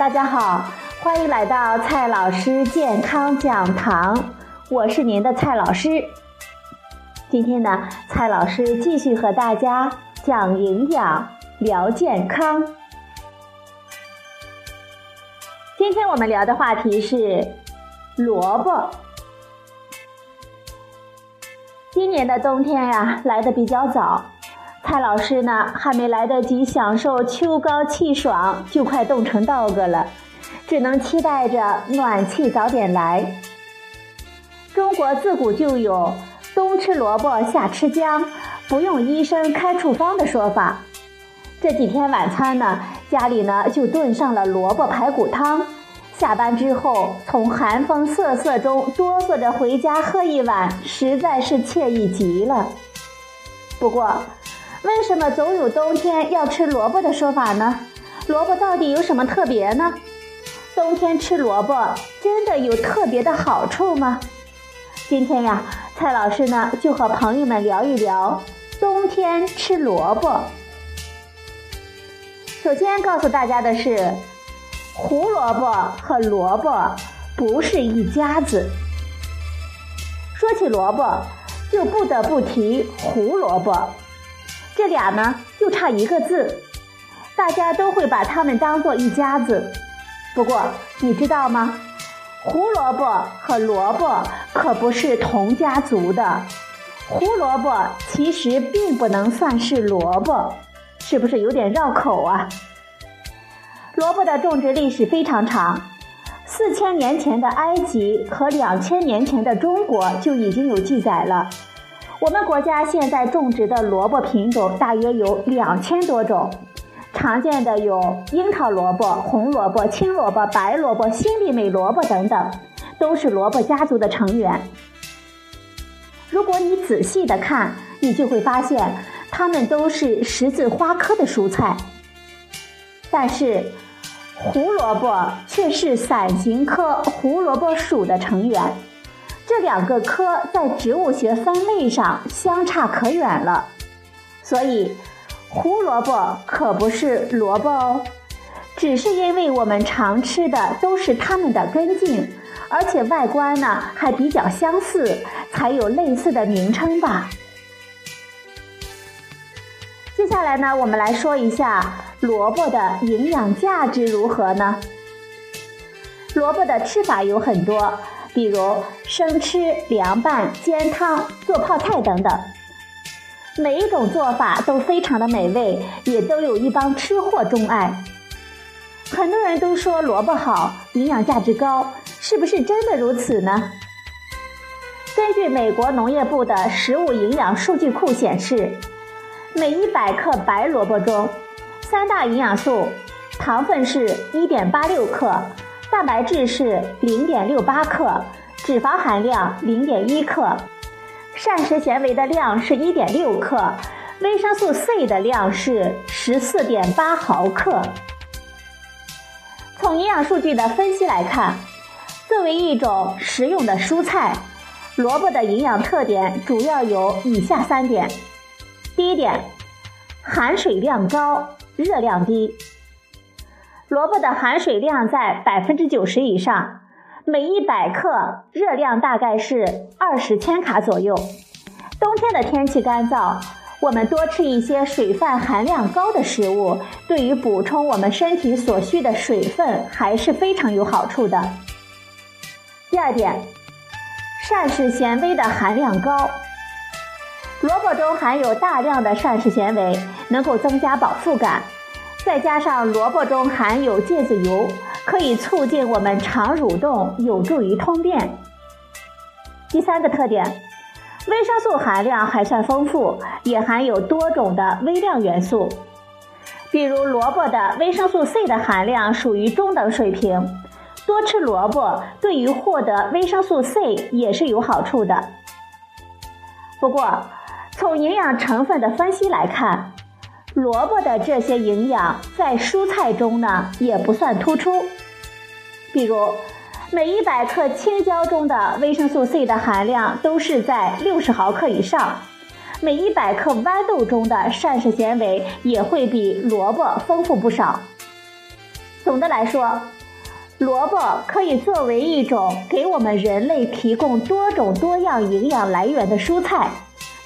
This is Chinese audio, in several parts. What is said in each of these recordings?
大家好，欢迎来到蔡老师健康讲堂，我是您的蔡老师。今天呢，蔡老师继续和大家讲营养、聊健康。今天我们聊的话题是萝卜。今年的冬天呀，来的比较早。蔡老师呢，还没来得及享受秋高气爽，就快冻成 dog 了，只能期待着暖气早点来。中国自古就有“冬吃萝卜，夏吃姜，不用医生开处方”的说法。这几天晚餐呢，家里呢就炖上了萝卜排骨汤。下班之后，从寒风瑟瑟中哆嗦着回家喝一碗，实在是惬意极了。不过，为什么总有冬天要吃萝卜的说法呢？萝卜到底有什么特别呢？冬天吃萝卜真的有特别的好处吗？今天呀，蔡老师呢就和朋友们聊一聊冬天吃萝卜。首先告诉大家的是，胡萝卜和萝卜不是一家子。说起萝卜，就不得不提胡萝卜。这俩呢，就差一个字，大家都会把它们当做一家子。不过你知道吗？胡萝卜和萝卜可不是同家族的。胡萝卜其实并不能算是萝卜，是不是有点绕口啊？萝卜的种植历史非常长，四千年前的埃及和两千年前的中国就已经有记载了。我们国家现在种植的萝卜品种大约有两千多种，常见的有樱桃萝卜、红萝卜、青萝卜、白萝卜、新丽美萝卜等等，都是萝卜家族的成员。如果你仔细的看，你就会发现它们都是十字花科的蔬菜，但是胡萝卜却是伞形科胡萝卜属的成员。这两个科在植物学分类上相差可远了，所以胡萝卜可不是萝卜哦，只是因为我们常吃的都是它们的根茎，而且外观呢还比较相似，才有类似的名称吧。接下来呢，我们来说一下萝卜的营养价值如何呢？萝卜的吃法有很多。比如生吃、凉拌、煎汤、做泡菜等等，每一种做法都非常的美味，也都有一帮吃货钟爱。很多人都说萝卜好，营养价值高，是不是真的如此呢？根据美国农业部的食物营养数据库显示，每一百克白萝卜中，三大营养素，糖分是一点八六克。蛋白质是零点六八克，脂肪含量零点一克，膳食纤维的量是一点六克，维生素 C 的量是十四点八毫克。从营养数据的分析来看，作为一种食用的蔬菜，萝卜的营养特点主要有以下三点：第一点，含水量高，热量低。萝卜的含水量在百分之九十以上，每一百克热量大概是二十千卡左右。冬天的天气干燥，我们多吃一些水分含量高的食物，对于补充我们身体所需的水分还是非常有好处的。第二点，膳食纤维的含量高，萝卜中含有大量的膳食纤维，能够增加饱腹感。再加上萝卜中含有芥子油，可以促进我们肠蠕动，有助于通便。第三个特点，维生素含量还算丰富，也含有多种的微量元素。比如萝卜的维生素 C 的含量属于中等水平，多吃萝卜对于获得维生素 C 也是有好处的。不过，从营养成分的分析来看，萝卜的这些营养在蔬菜中呢也不算突出，比如每一百克青椒中的维生素 C 的含量都是在六十毫克以上，每一百克豌豆中的膳食纤维也会比萝卜丰富不少。总的来说，萝卜可以作为一种给我们人类提供多种多样营养来源的蔬菜，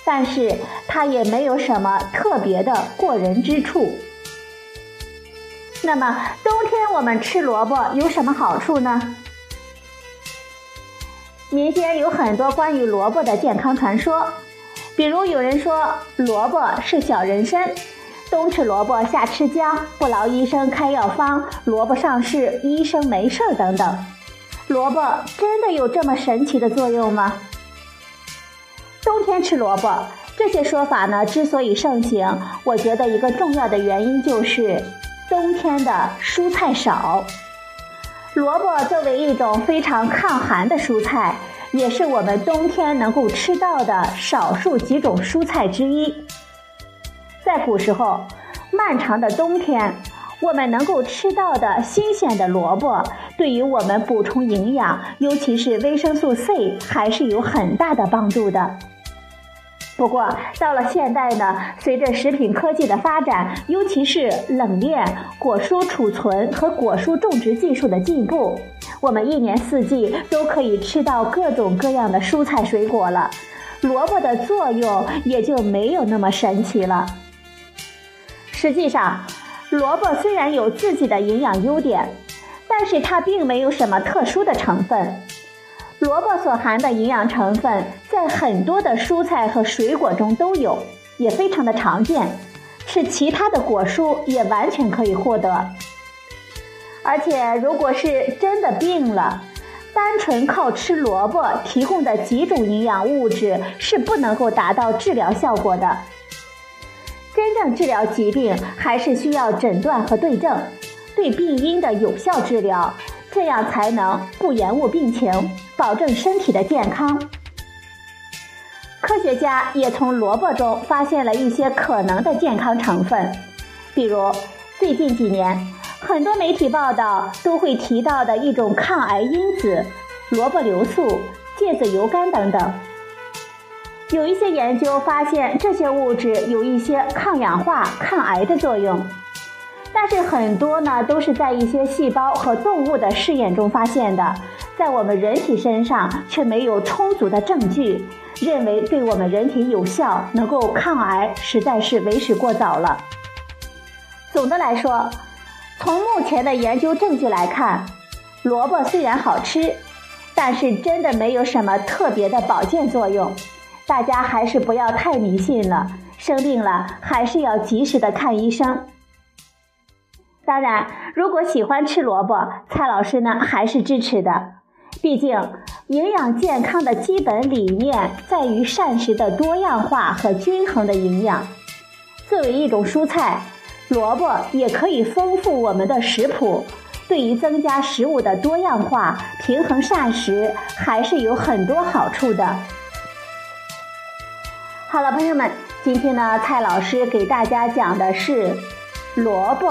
但是它也没有什么特别的过人之处。那么冬天我们吃萝卜有什么好处呢？民间有很多关于萝卜的健康传说，比如有人说萝卜是小人参。冬吃萝卜，夏吃姜，不劳医生开药方。萝卜上市，医生没事儿等等。萝卜真的有这么神奇的作用吗？冬天吃萝卜，这些说法呢之所以盛行，我觉得一个重要的原因就是冬天的蔬菜少。萝卜作为一种非常抗寒的蔬菜，也是我们冬天能够吃到的少数几种蔬菜之一。在古时候，漫长的冬天，我们能够吃到的新鲜的萝卜，对于我们补充营养，尤其是维生素 C，还是有很大的帮助的。不过，到了现代呢，随着食品科技的发展，尤其是冷链、果蔬储存和果蔬种植技术的进步，我们一年四季都可以吃到各种各样的蔬菜水果了，萝卜的作用也就没有那么神奇了。实际上，萝卜虽然有自己的营养优点，但是它并没有什么特殊的成分。萝卜所含的营养成分在很多的蔬菜和水果中都有，也非常的常见，吃其他的果蔬也完全可以获得。而且，如果是真的病了，单纯靠吃萝卜提供的几种营养物质是不能够达到治疗效果的。真正治疗疾病，还是需要诊断和对症，对病因的有效治疗，这样才能不延误病情，保证身体的健康。科学家也从萝卜中发现了一些可能的健康成分，比如最近几年很多媒体报道都会提到的一种抗癌因子——萝卜硫素、芥子油苷等等。有一些研究发现，这些物质有一些抗氧化、抗癌的作用，但是很多呢都是在一些细胞和动物的试验中发现的，在我们人体身上却没有充足的证据，认为对我们人体有效、能够抗癌，实在是为时过早了。总的来说，从目前的研究证据来看，萝卜虽然好吃，但是真的没有什么特别的保健作用。大家还是不要太迷信了，生病了还是要及时的看医生。当然，如果喜欢吃萝卜，蔡老师呢还是支持的。毕竟，营养健康的基本理念在于膳食的多样化和均衡的营养。作为一种蔬菜，萝卜也可以丰富我们的食谱，对于增加食物的多样化、平衡膳食，还是有很多好处的。好了，朋友们，今天呢，蔡老师给大家讲的是萝卜。